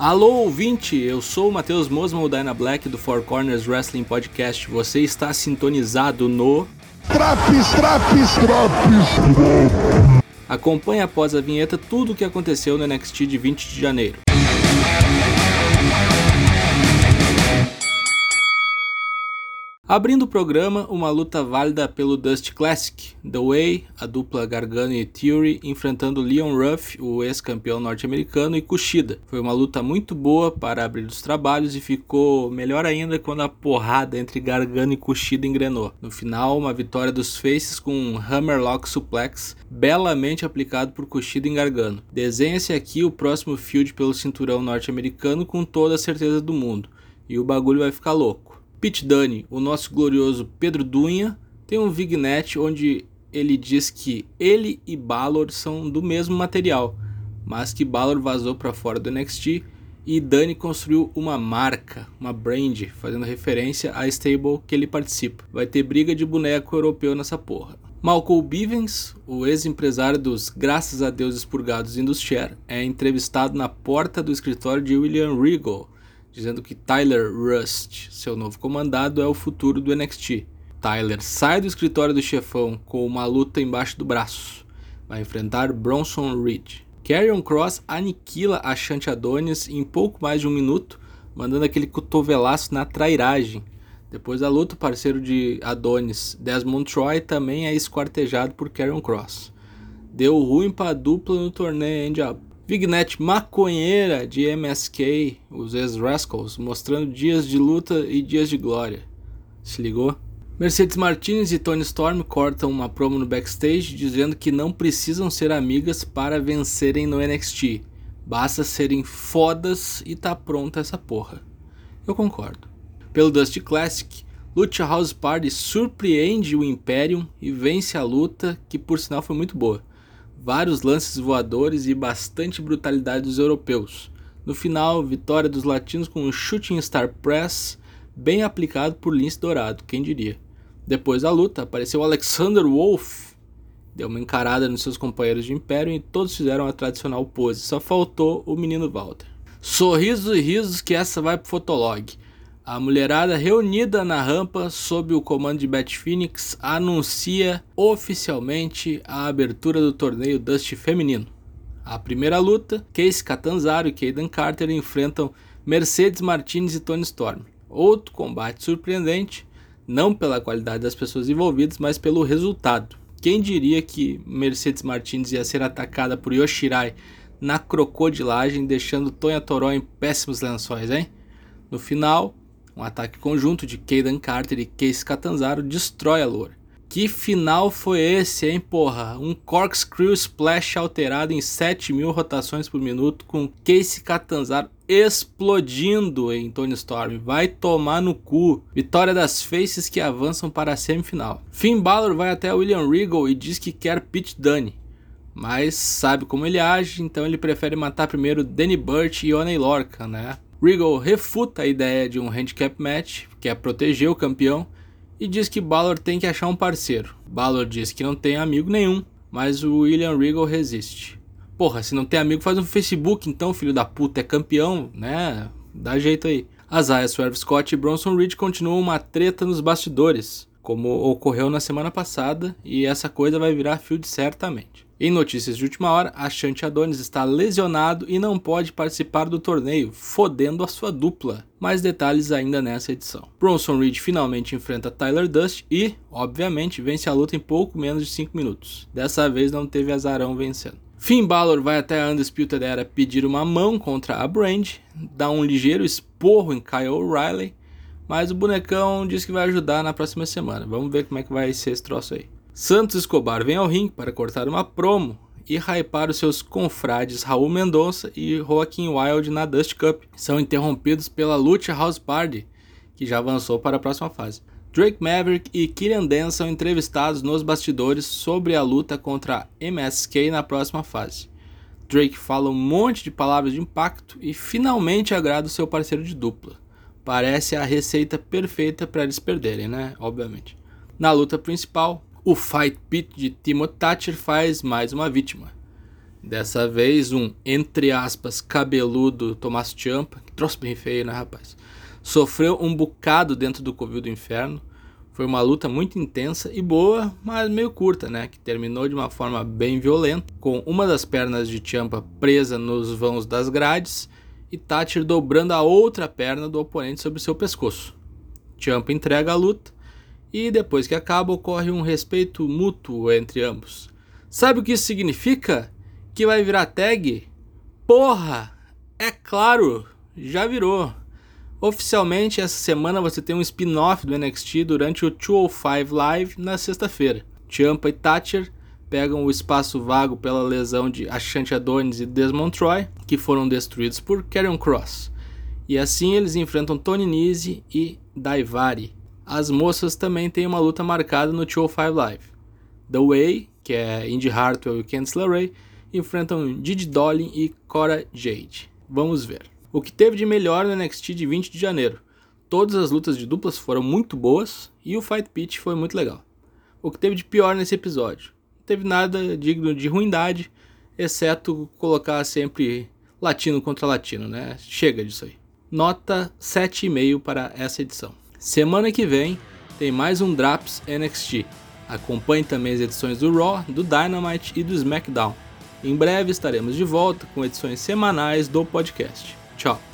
Alô ouvinte, eu sou o Matheus Mosman, o Dyna Black do Four Corners Wrestling Podcast. Você está sintonizado no Traps, traps, traps. Acompanhe após a vinheta tudo o que aconteceu no NXT de 20 de janeiro. Abrindo o programa, uma luta válida pelo Dust Classic. The Way, a dupla Gargano e Theory enfrentando Leon Ruff, o ex-campeão norte-americano, e Kushida. Foi uma luta muito boa para abrir os trabalhos e ficou melhor ainda quando a porrada entre Gargano e Kushida engrenou. No final, uma vitória dos Faces com um Hammerlock Suplex belamente aplicado por Kushida em Gargano. Desenha-se aqui o próximo field pelo cinturão norte-americano com toda a certeza do mundo. E o bagulho vai ficar louco. Pete Dunne, o nosso glorioso Pedro Dunha, tem um vignette onde ele diz que ele e Balor são do mesmo material, mas que Balor vazou para fora do NXT e Dani construiu uma marca, uma brand, fazendo referência à stable que ele participa. Vai ter briga de boneco europeu nessa porra. Malcolm Bivens, o ex-empresário dos Graças a Deus Expurgados Industrial, é entrevistado na porta do escritório de William Regal, dizendo que Tyler Rust, seu novo comandado, é o futuro do NXT. Tyler sai do escritório do chefão com uma luta embaixo do braço. Vai enfrentar Bronson Reed. Carrion Cross aniquila a Shanti Adonis em pouco mais de um minuto, mandando aquele cotovelaço na trairagem. Depois da luta, o parceiro de Adonis, Desmond Troy, também é esquartejado por Carrion Cross. Deu ruim para a dupla no torneio End Up. Vignette maconheira de MSK, os ex-Rascals, mostrando dias de luta e dias de glória. Se ligou? Mercedes Martinez e Tony Storm cortam uma promo no backstage dizendo que não precisam ser amigas para vencerem no NXT. Basta serem fodas e tá pronta essa porra. Eu concordo. Pelo Dusty Classic, Lucha House Party surpreende o Imperium e vence a luta, que por sinal foi muito boa vários lances voadores e bastante brutalidade dos europeus. No final, vitória dos latinos com um Shooting Star Press bem aplicado por Lince Dourado, quem diria. Depois da luta, apareceu Alexander Wolf, deu uma encarada nos seus companheiros de Império e todos fizeram a tradicional pose, só faltou o menino Walter. Sorrisos e risos que essa vai pro Fotolog. A mulherada reunida na rampa sob o comando de Beth Phoenix anuncia oficialmente a abertura do torneio Dust feminino. A primeira luta, Case Catanzaro e Kaden Carter enfrentam Mercedes Martinez e Tony Storm. Outro combate surpreendente, não pela qualidade das pessoas envolvidas, mas pelo resultado. Quem diria que Mercedes Martinez ia ser atacada por Yoshirai na crocodilagem, deixando Tonha Toró em péssimos lençóis, hein? No final, um ataque conjunto de Kaden Carter e Case Catanzaro destrói a Loura. Que final foi esse, hein, porra? Um corkscrew splash alterado em 7 mil rotações por minuto com Case Catanzaro explodindo em Tony Storm. Vai tomar no cu. Vitória das Faces que avançam para a semifinal. Finn Balor vai até William Regal e diz que quer Pete Dunne. Mas sabe como ele age, então ele prefere matar primeiro Danny Burch e Oney Lorcan, né? Regal refuta a ideia de um handicap match, que é proteger o campeão, e diz que Balor tem que achar um parceiro. Balor diz que não tem amigo nenhum, mas o William Regal resiste. Porra, se não tem amigo, faz um Facebook então, filho da puta, é campeão, né? Dá jeito aí. Azaya Swerve Scott e Bronson Reed continuam uma treta nos bastidores, como ocorreu na semana passada, e essa coisa vai virar field certamente. Em notícias de última hora, a Shanti Adonis está lesionado e não pode participar do torneio, fodendo a sua dupla. Mais detalhes ainda nessa edição. Bronson Reed finalmente enfrenta Tyler Dust e, obviamente, vence a luta em pouco menos de 5 minutos. Dessa vez não teve azarão vencendo. Finn Balor vai até a Undisputed Era pedir uma mão contra a Brand, dá um ligeiro esporro em Kyle O'Reilly, mas o bonecão diz que vai ajudar na próxima semana. Vamos ver como é que vai ser esse troço aí. Santos Escobar vem ao ringue para cortar uma promo e hypar os seus confrades Raul Mendonça e Joaquim Wild na Dust Cup. São interrompidos pela Lucha House Party, que já avançou para a próxima fase. Drake Maverick e Killian Dan são entrevistados nos bastidores sobre a luta contra MSK na próxima fase. Drake fala um monte de palavras de impacto e finalmente agrada o seu parceiro de dupla. Parece a receita perfeita para eles perderem, né? Obviamente. Na luta principal, o Fight Pit de Timo Thatcher faz mais uma vítima. Dessa vez, um, entre aspas, cabeludo Tomás Ciampa, que trouxe bem feio, né, rapaz? Sofreu um bocado dentro do covil do inferno. Foi uma luta muito intensa e boa, mas meio curta, né? Que terminou de uma forma bem violenta, com uma das pernas de Ciampa presa nos vãos das grades e Thatcher dobrando a outra perna do oponente sobre seu pescoço. Ciampa entrega a luta e depois que acaba ocorre um respeito mútuo entre ambos. Sabe o que isso significa? Que vai virar tag? Porra! É claro, já virou. Oficialmente, essa semana você tem um spin-off do NXT durante o 205 Live na sexta-feira. Ciampa e Thatcher pegam o espaço vago pela lesão de Ashanti Adonis e Desmond Troy, que foram destruídos por Karrion Cross. E assim eles enfrentam Tony Nese e Daivari. As moças também têm uma luta marcada no 205 Live. The Way, que é Indy Hartwell e Candice LeRae, enfrentam Didi Dolin e Cora Jade. Vamos ver. O que teve de melhor no NXT de 20 de janeiro? Todas as lutas de duplas foram muito boas e o Fight Pitch foi muito legal. O que teve de pior nesse episódio? Não teve nada digno de ruindade, exceto colocar sempre latino contra latino, né? Chega disso aí. Nota 7,5 para essa edição. Semana que vem tem mais um Draps NXT. Acompanhe também as edições do Raw, do Dynamite e do SmackDown. Em breve estaremos de volta com edições semanais do podcast. Tchau!